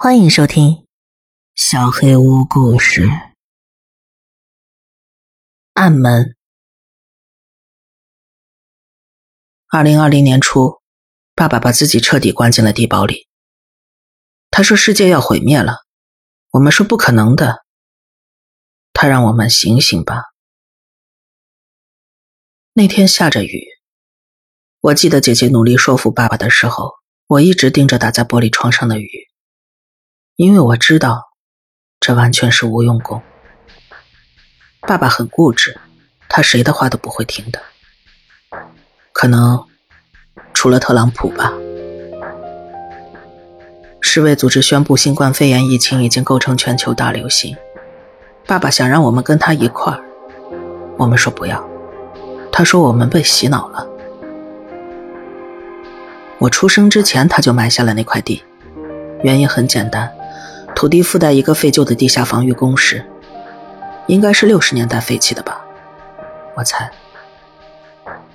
欢迎收听《小黑屋故事》。暗门。二零二零年初，爸爸把自己彻底关进了地堡里。他说世界要毁灭了，我们说不可能的。他让我们醒醒吧。那天下着雨，我记得姐姐努力说服爸爸的时候，我一直盯着打在玻璃窗上的雨。因为我知道，这完全是无用功。爸爸很固执，他谁的话都不会听的。可能除了特朗普吧。世卫组织宣布新冠肺炎疫情已经构成全球大流行，爸爸想让我们跟他一块儿，我们说不要。他说我们被洗脑了。我出生之前他就买下了那块地，原因很简单。土地附带一个废旧的地下防御工事，应该是六十年代废弃的吧，我猜。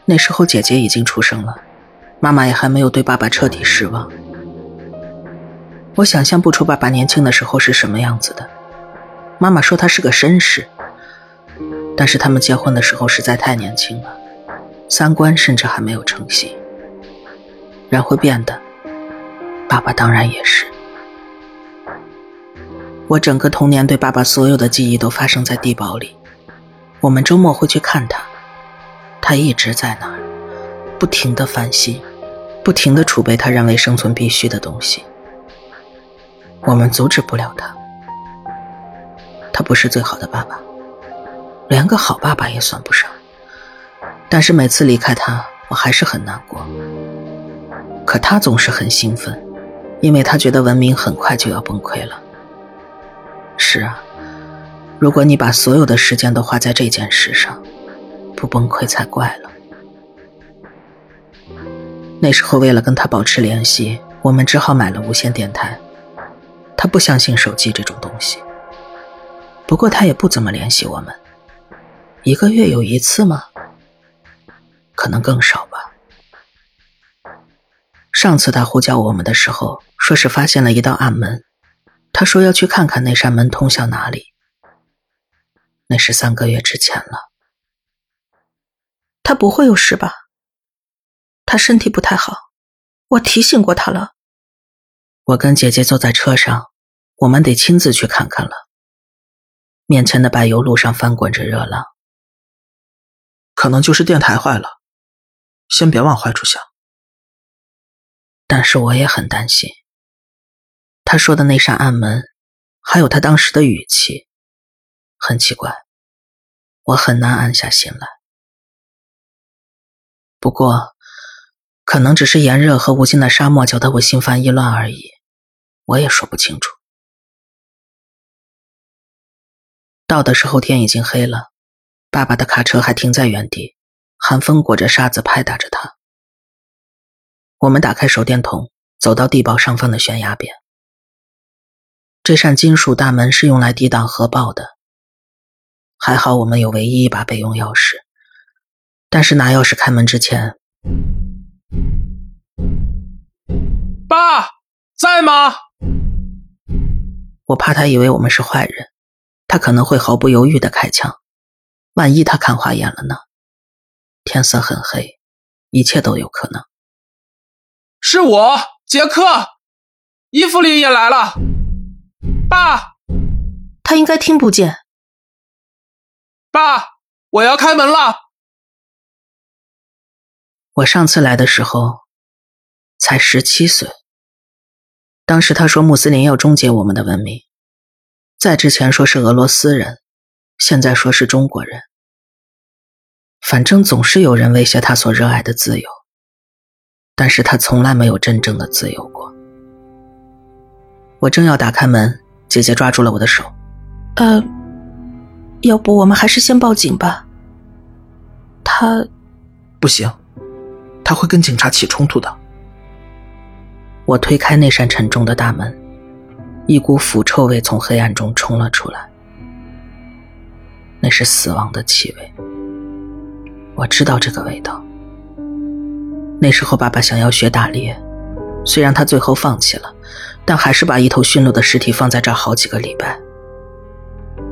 那时候姐姐已经出生了，妈妈也还没有对爸爸彻底失望。我想象不出爸爸年轻的时候是什么样子的。妈妈说他是个绅士，但是他们结婚的时候实在太年轻了，三观甚至还没有成型。人会变的，爸爸当然也是。我整个童年对爸爸所有的记忆都发生在地堡里。我们周末会去看他，他一直在那儿，不停的翻新，不停的储备他认为生存必须的东西。我们阻止不了他。他不是最好的爸爸，连个好爸爸也算不上。但是每次离开他，我还是很难过。可他总是很兴奋，因为他觉得文明很快就要崩溃了。是啊，如果你把所有的时间都花在这件事上，不崩溃才怪了。那时候为了跟他保持联系，我们只好买了无线电台。他不相信手机这种东西，不过他也不怎么联系我们，一个月有一次吗？可能更少吧。上次他呼叫我们的时候，说是发现了一道暗门。他说要去看看那扇门通向哪里。那是三个月之前了。他不会有事吧？他身体不太好，我提醒过他了。我跟姐姐坐在车上，我们得亲自去看看了。面前的柏油路上翻滚着热浪，可能就是电台坏了，先别往坏处想。但是我也很担心。他说的那扇暗门，还有他当时的语气，很奇怪，我很难安下心来。不过，可能只是炎热和无尽的沙漠搅得我心烦意乱而已，我也说不清楚。到的时候天已经黑了，爸爸的卡车还停在原地，寒风裹着沙子拍打着他。我们打开手电筒，走到地堡上方的悬崖边。这扇金属大门是用来抵挡核爆的。还好我们有唯一一把备用钥匙，但是拿钥匙开门之前，爸在吗？我怕他以为我们是坏人，他可能会毫不犹豫的开枪。万一他看花眼了呢？天色很黑，一切都有可能。是我，杰克，伊芙琳也来了。爸，他应该听不见。爸，我要开门了。我上次来的时候才十七岁，当时他说穆斯林要终结我们的文明，在之前说是俄罗斯人，现在说是中国人。反正总是有人威胁他所热爱的自由，但是他从来没有真正的自由过。我正要打开门。姐姐抓住了我的手，呃，要不我们还是先报警吧。他不行，他会跟警察起冲突的。我推开那扇沉重的大门，一股腐臭味从黑暗中冲了出来，那是死亡的气味。我知道这个味道。那时候爸爸想要学打猎，虽然他最后放弃了。但还是把一头驯鹿的尸体放在这好几个礼拜。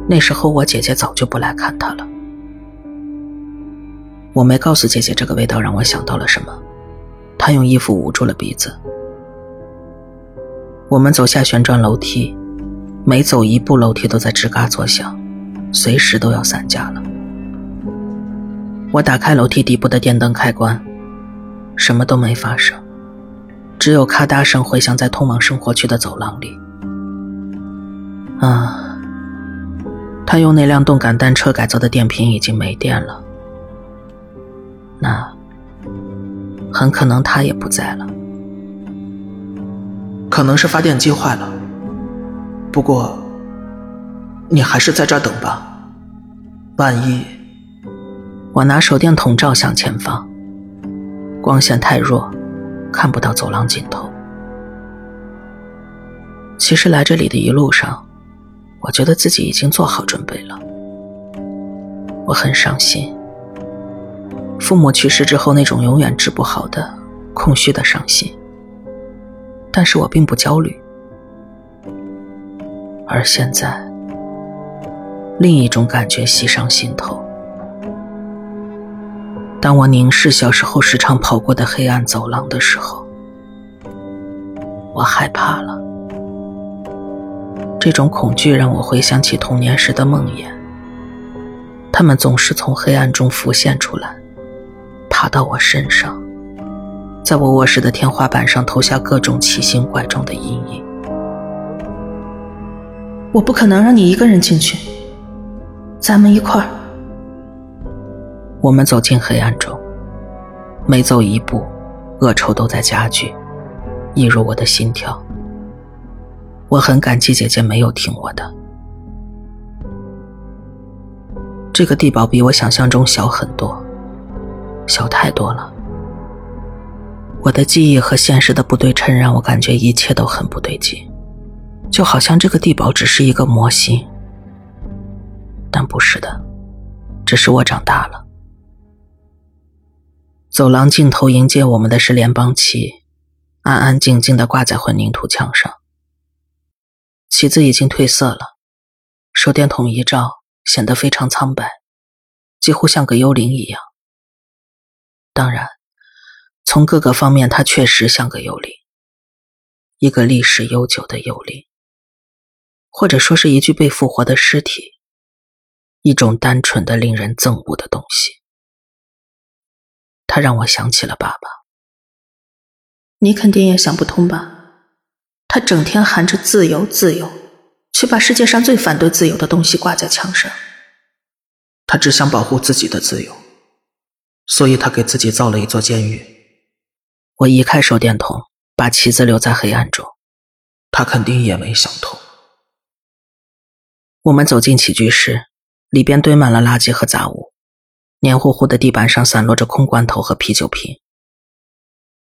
那时候我姐姐早就不来看他了。我没告诉姐姐这个味道让我想到了什么，她用衣服捂住了鼻子。我们走下旋转楼梯，每走一步楼梯都在吱嘎作响，随时都要散架了。我打开楼梯底部的电灯开关，什么都没发生，只有咔嗒声回响在通往生活区的走廊里。啊，他用那辆动感单车改造的电瓶已经没电了。那很可能他也不在了，可能是发电机坏了。不过，你还是在这儿等吧。万一……我拿手电筒照向前方，光线太弱，看不到走廊尽头。其实来这里的一路上，我觉得自己已经做好准备了。我很伤心。父母去世之后，那种永远治不好的空虚的伤心。但是我并不焦虑。而现在，另一种感觉袭上心头。当我凝视小时候时常跑过的黑暗走廊的时候，我害怕了。这种恐惧让我回想起童年时的梦魇，他们总是从黑暗中浮现出来。爬到我身上，在我卧室的天花板上投下各种奇形怪状的阴影。我不可能让你一个人进去，咱们一块儿。我们走进黑暗中，每走一步，恶臭都在加剧，溢入我的心跳。我很感激姐姐没有听我的。这个地堡比我想象中小很多。小太多了，我的记忆和现实的不对称让我感觉一切都很不对劲，就好像这个地堡只是一个模型，但不是的，只是我长大了。走廊尽头迎接我们的是联邦旗，安安静静的挂在混凝土墙上，旗子已经褪色了，手电筒一照，显得非常苍白，几乎像个幽灵一样。当然，从各个方面，它确实像个幽灵，一个历史悠久的幽灵，或者说是一具被复活的尸体，一种单纯的、令人憎恶的东西。他让我想起了爸爸。你肯定也想不通吧？他整天喊着自由，自由，却把世界上最反对自由的东西挂在墙上。他只想保护自己的自由。所以他给自己造了一座监狱。我移开手电筒，把旗子留在黑暗中。他肯定也没想通。我们走进起居室，里边堆满了垃圾和杂物，黏糊糊的地板上散落着空罐头和啤酒瓶。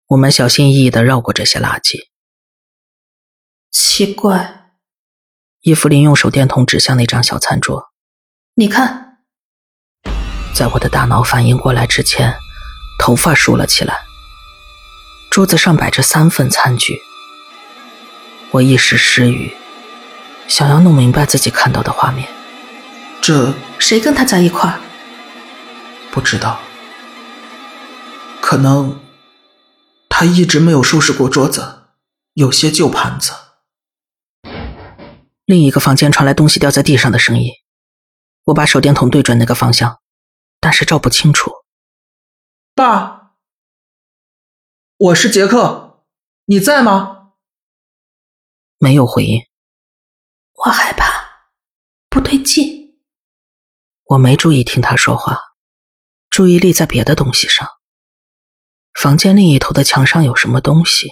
我们小心翼翼地绕过这些垃圾。奇怪，伊芙琳用手电筒指向那张小餐桌，你看。在我的大脑反应过来之前，头发竖了起来。桌子上摆着三份餐具，我一时失语，想要弄明白自己看到的画面。这谁跟他在一块儿？不知道，可能他一直没有收拾过桌子，有些旧盘子。另一个房间传来东西掉在地上的声音，我把手电筒对准那个方向。但是照不清楚。爸，我是杰克，你在吗？没有回应。我害怕，不对劲。我没注意听他说话，注意力在别的东西上。房间另一头的墙上有什么东西？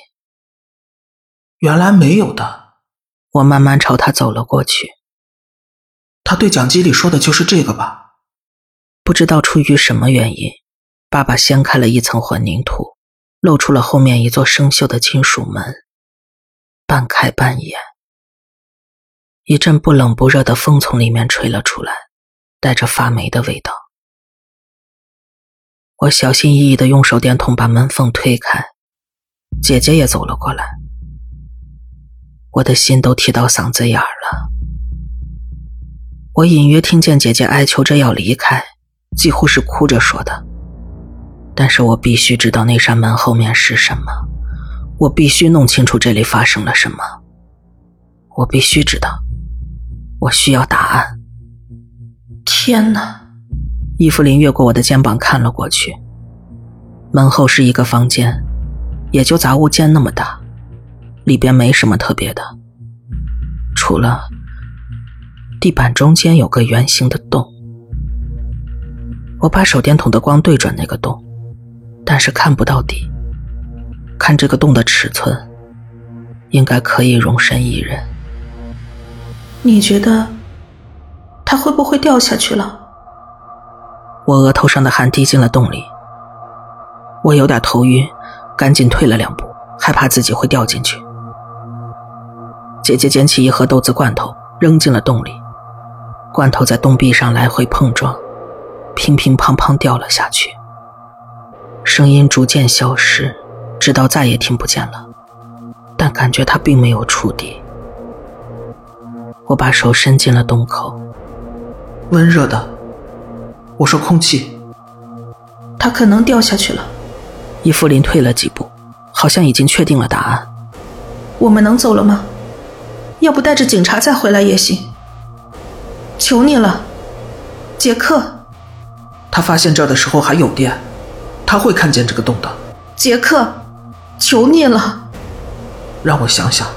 原来没有的。我慢慢朝他走了过去。他对讲机里说的就是这个吧？不知道出于什么原因，爸爸掀开了一层混凝土，露出了后面一座生锈的金属门，半开半掩。一阵不冷不热的风从里面吹了出来，带着发霉的味道。我小心翼翼的用手电筒把门缝推开，姐姐也走了过来。我的心都提到嗓子眼儿了。我隐约听见姐姐哀求着要离开，几乎是哭着说的。但是我必须知道那扇门后面是什么，我必须弄清楚这里发生了什么。我必须知道，我需要答案。天哪！伊芙琳越过我的肩膀看了过去，门后是一个房间，也就杂物间那么大，里边没什么特别的，除了地板中间有个圆形的洞。我把手电筒的光对准那个洞。但是看不到底。看这个洞的尺寸，应该可以容身一人。你觉得他会不会掉下去了？我额头上的汗滴进了洞里。我有点头晕，赶紧退了两步，害怕自己会掉进去。姐姐捡起一盒豆子罐头，扔进了洞里。罐头在洞壁上来回碰撞，乒乒乓乓掉了下去。声音逐渐消失，直到再也听不见了。但感觉它并没有触底。我把手伸进了洞口，温热的。我说空气。他可能掉下去了。伊芙琳退了几步，好像已经确定了答案。我们能走了吗？要不带着警察再回来也行。求你了，杰克。他发现这儿的时候还有电。他会看见这个洞的，杰克，求你了，让我想想。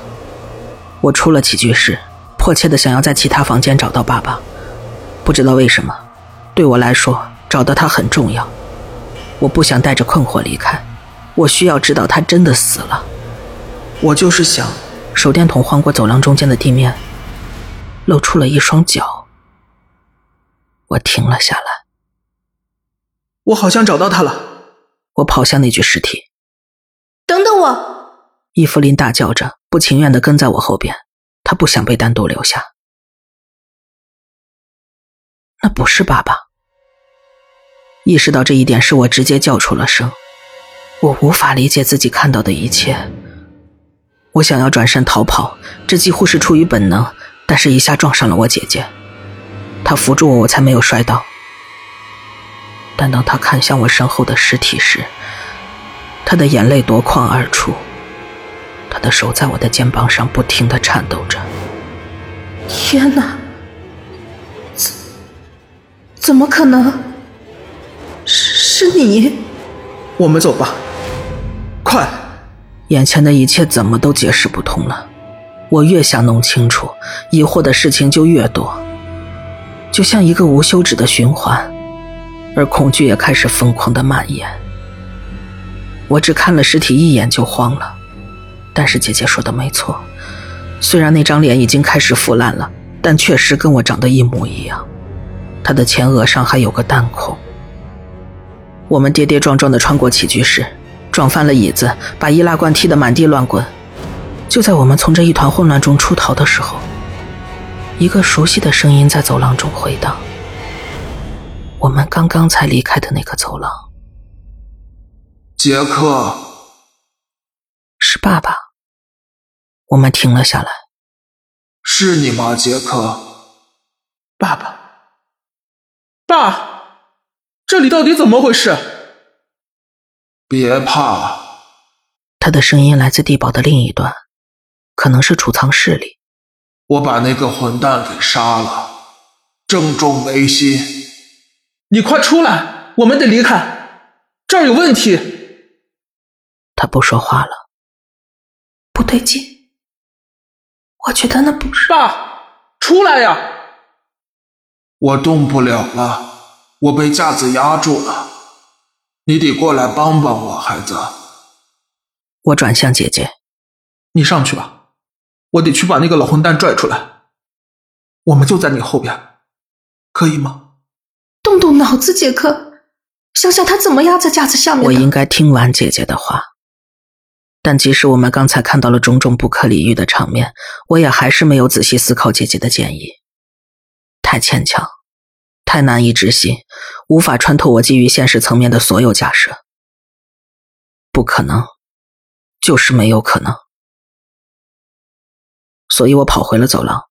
我出了起居室，迫切的想要在其他房间找到爸爸。不知道为什么，对我来说找到他很重要。我不想带着困惑离开，我需要知道他真的死了。我就是想，手电筒晃过走廊中间的地面，露出了一双脚。我停了下来。我好像找到他了。我跑向那具尸体，等等我！伊芙琳大叫着，不情愿的跟在我后边。她不想被单独留下。那不是爸爸。意识到这一点，是我直接叫出了声。我无法理解自己看到的一切。我想要转身逃跑，这几乎是出于本能，但是一下撞上了我姐姐。她扶住我，我才没有摔倒。但当他看向我身后的尸体时，他的眼泪夺眶而出，他的手在我的肩膀上不停的颤抖着。天哪！怎怎么可能？是你？我们走吧，快！眼前的一切怎么都解释不通了。我越想弄清楚，疑惑的事情就越多，就像一个无休止的循环。而恐惧也开始疯狂的蔓延。我只看了尸体一眼就慌了，但是姐姐说的没错，虽然那张脸已经开始腐烂了，但确实跟我长得一模一样。他的前额上还有个弹孔。我们跌跌撞撞的穿过起居室，撞翻了椅子，把易拉罐踢得满地乱滚。就在我们从这一团混乱中出逃的时候，一个熟悉的声音在走廊中回荡。我们刚刚才离开的那个走廊，杰克，是爸爸。我们停了下来。是你吗，杰克？爸爸，爸，这里到底怎么回事？别怕。他的声音来自地堡的另一端，可能是储藏室里。我把那个混蛋给杀了，正中眉心。你快出来！我们得离开，这儿有问题。他不说话了。不对劲，我觉得那不是爸，出来呀！我动不了了，我被架子压住了。你得过来帮帮我，孩子。我转向姐姐，你上去吧，我得去把那个老混蛋拽出来。我们就在你后边，可以吗？动动脑子，杰克，想想他怎么压在架子下面我应该听完姐姐的话，但即使我们刚才看到了种种不可理喻的场面，我也还是没有仔细思考姐姐的建议。太牵强，太难以置信，无法穿透我基于现实层面的所有假设。不可能，就是没有可能。所以我跑回了走廊，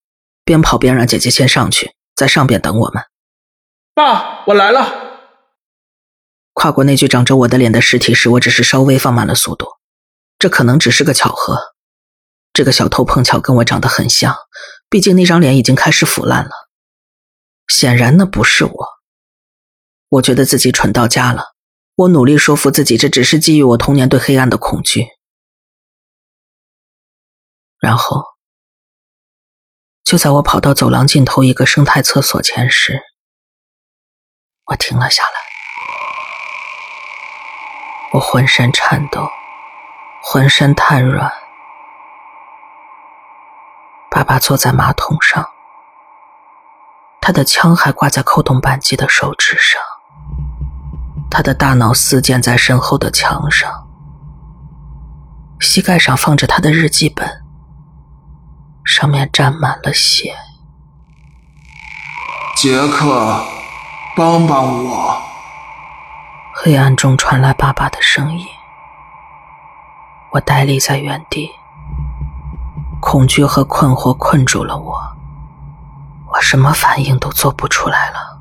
边跑边让姐姐先上去，在上边等我们。爸，我来了。跨过那具长着我的脸的尸体时，我只是稍微放慢了速度。这可能只是个巧合。这个小偷碰巧跟我长得很像，毕竟那张脸已经开始腐烂了。显然那不是我。我觉得自己蠢到家了。我努力说服自己，这只是基于我童年对黑暗的恐惧。然后，就在我跑到走廊尽头一个生态厕所前时，我停了下来。我浑身颤抖，浑身瘫软。爸爸坐在马桶上，他的枪还挂在扣动扳机的手指上。他的大脑四溅在身后的墙上，膝盖上放着他的日记本，上面沾满了血。杰克，帮帮我！黑暗中传来爸爸的声音。我呆立在原地，恐惧和困惑困住了我，我什么反应都做不出来了。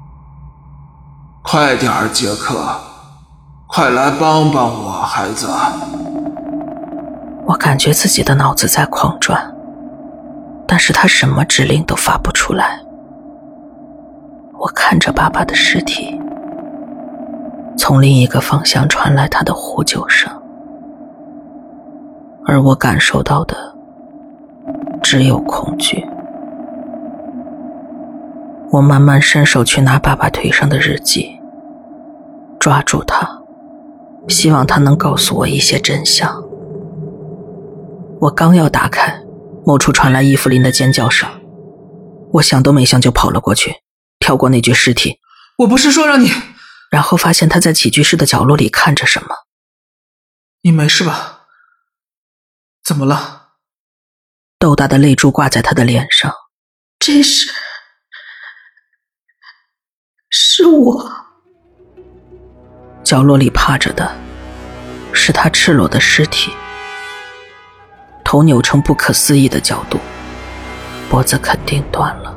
快点儿，杰克，快来帮帮我，孩子！我感觉自己的脑子在狂转，但是他什么指令都发不出来。我看着爸爸的尸体，从另一个方向传来他的呼救声，而我感受到的只有恐惧。我慢慢伸手去拿爸爸腿上的日记。抓住他，希望他能告诉我一些真相。我刚要打开，某处传来伊芙琳的尖叫声，我想都没想就跑了过去，跳过那具尸体。我不是说让你……然后发现他在起居室的角落里看着什么。你没事吧？怎么了？豆大的泪珠挂在他的脸上。这是……是我。角落里趴着的，是他赤裸的尸体，头扭成不可思议的角度，脖子肯定断了。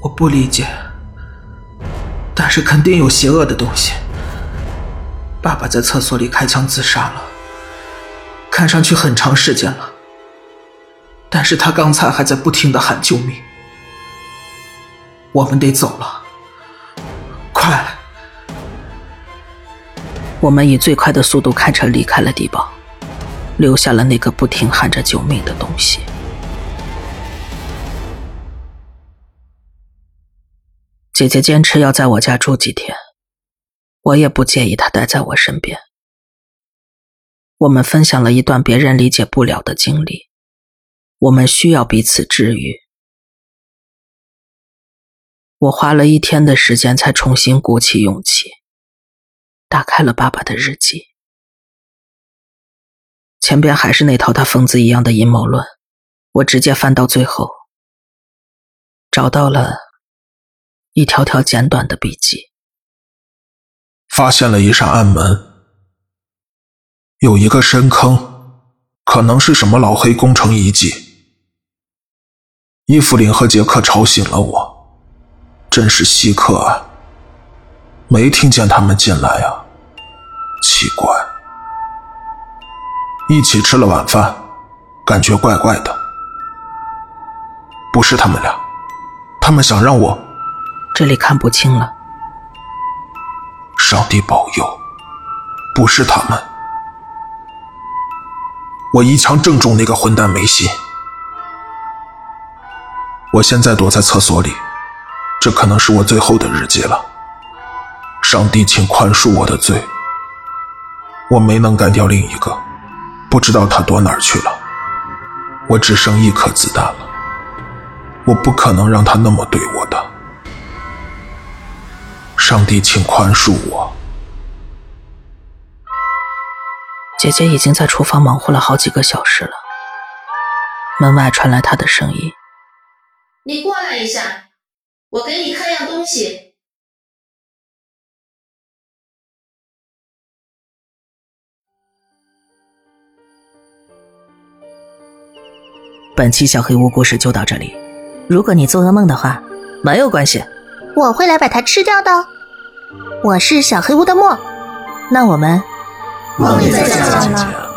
我不理解，但是肯定有邪恶的东西。爸爸在厕所里开枪自杀了，看上去很长时间了，但是他刚才还在不停的喊救命。我们得走了，快！我们以最快的速度开车离开了地堡，留下了那个不停喊着救命的东西。姐姐坚持要在我家住几天，我也不介意她待在我身边。我们分享了一段别人理解不了的经历，我们需要彼此治愈。我花了一天的时间才重新鼓起勇气。打开了爸爸的日记，前边还是那套他疯子一样的阴谋论。我直接翻到最后，找到了一条条简短的笔记。发现了一扇暗门，有一个深坑，可能是什么老黑工程遗迹。伊芙琳和杰克吵醒了我，真是稀客啊！没听见他们进来啊。奇怪，一起吃了晚饭，感觉怪怪的。不是他们俩，他们想让我……这里看不清了。上帝保佑，不是他们。我一枪正中那个混蛋梅西。我现在躲在厕所里，这可能是我最后的日记了。上帝，请宽恕我的罪。我没能干掉另一个，不知道他躲哪儿去了。我只剩一颗子弹了，我不可能让他那么对我的。上帝，请宽恕我。姐姐已经在厨房忙活了好几个小时了。门外传来她的声音：“你过来一下，我给你看样东西。”本期小黑屋故事就到这里。如果你做噩梦的话，没有关系，我会来把它吃掉的。我是小黑屋的墨，那我们梦里再见了。